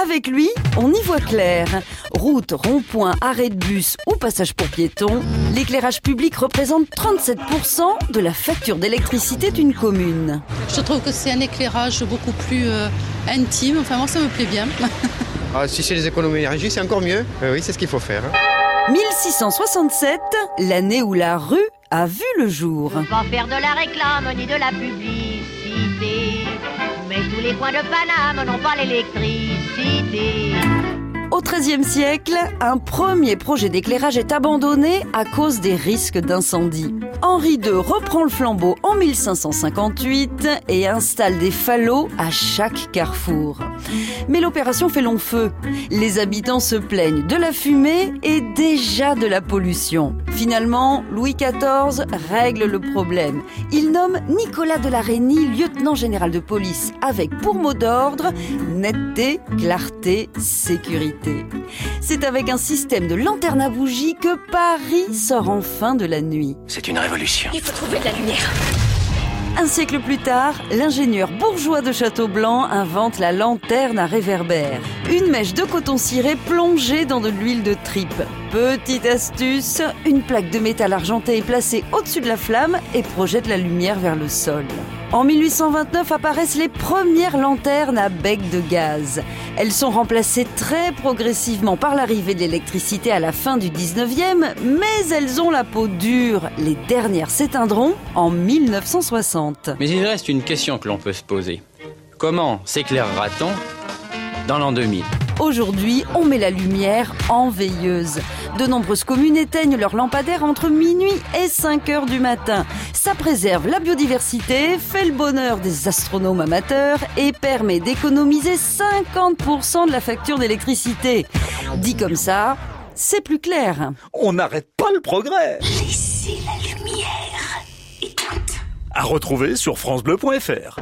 Avec lui, on y voit clair. Route, rond-point, arrêt de bus ou passage pour piétons, l'éclairage public représente 37% de la facture d'électricité d'une commune. Je trouve que c'est un éclairage beaucoup plus euh, intime. Enfin, moi, ça me plaît bien. Ah, si c'est les économies d'énergie, c'est encore mieux. Euh, oui, c'est ce qu'il faut faire. hein. 1667, l'année où la rue a vu le jour. Pas faire de la réclame ni de la publicité. Mais tous les coins de Paname n'ont pas l'électricité. Au XIIIe siècle, un premier projet d'éclairage est abandonné à cause des risques d'incendie. Henri II reprend le flambeau en 1558 et installe des falots à chaque carrefour. Mais l'opération fait long feu. Les habitants se plaignent de la fumée et déjà de la pollution. Finalement, Louis XIV règle le problème. Il nomme Nicolas de la Reynie lieutenant général de police avec pour mot d'ordre netteté, clarté, sécurité. C'est avec un système de lanterne à bougie que Paris sort enfin de la nuit. C'est une révolution. Il faut trouver de la lumière. Un siècle plus tard, l'ingénieur bourgeois de Châteaublanc invente la lanterne à réverbère. Une mèche de coton ciré plongée dans de l'huile de tripe. Petite astuce, une plaque de métal argenté est placée au-dessus de la flamme et projette la lumière vers le sol. En 1829 apparaissent les premières lanternes à bec de gaz. Elles sont remplacées très progressivement par l'arrivée de l'électricité à la fin du 19e, mais elles ont la peau dure. Les dernières s'éteindront en 1960. Mais il reste une question que l'on peut se poser. Comment s'éclairera-t-on dans l'an 2000 Aujourd'hui, on met la lumière en veilleuse. De nombreuses communes éteignent leurs lampadaires entre minuit et 5 heures du matin. Ça préserve la biodiversité, fait le bonheur des astronomes amateurs et permet d'économiser 50% de la facture d'électricité. Dit comme ça, c'est plus clair. On n'arrête pas le progrès. Laissez la lumière éteinte. À retrouver sur francebleu.fr.